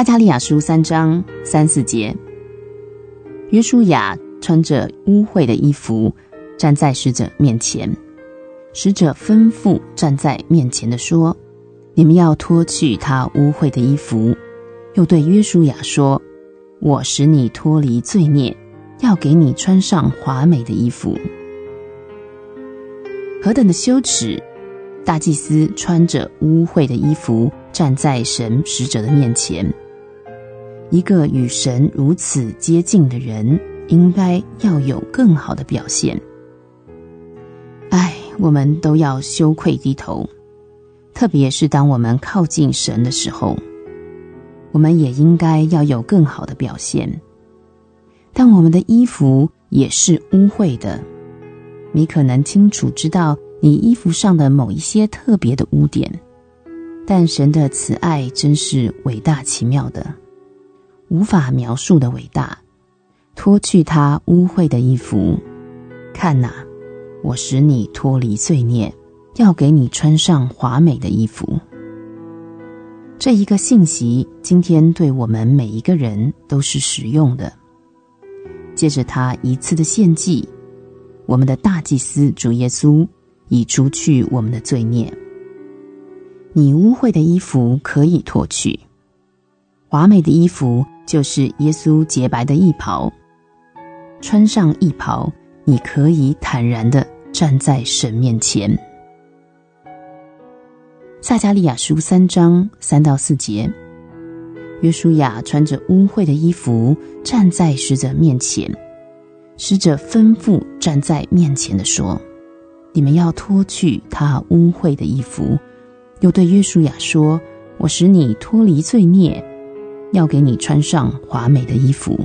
撒加利亚书三章三四节，约书亚穿着污秽的衣服站在使者面前，使者吩咐站在面前的说：“你们要脱去他污秽的衣服。”又对约书亚说：“我使你脱离罪孽，要给你穿上华美的衣服。”何等的羞耻！大祭司穿着污秽的衣服站在神使者的面前。一个与神如此接近的人，应该要有更好的表现。唉，我们都要羞愧低头，特别是当我们靠近神的时候，我们也应该要有更好的表现。但我们的衣服也是污秽的。你可能清楚知道你衣服上的某一些特别的污点，但神的慈爱真是伟大奇妙的，无法描述的伟大。脱去他污秽的衣服，看哪，我使你脱离罪孽，要给你穿上华美的衣服。这一个信息今天对我们每一个人都是实用的。借着他一次的献祭。我们的大祭司主耶稣已除去我们的罪孽，你污秽的衣服可以脱去，华美的衣服就是耶稣洁白的衣袍。穿上衣袍，你可以坦然的站在神面前。撒迦利亚书三章三到四节，约书亚穿着污秽的衣服站在使者面前。使者吩咐站在面前的说：“你们要脱去他污秽的衣服。”又对约书亚说：“我使你脱离罪孽，要给你穿上华美的衣服。”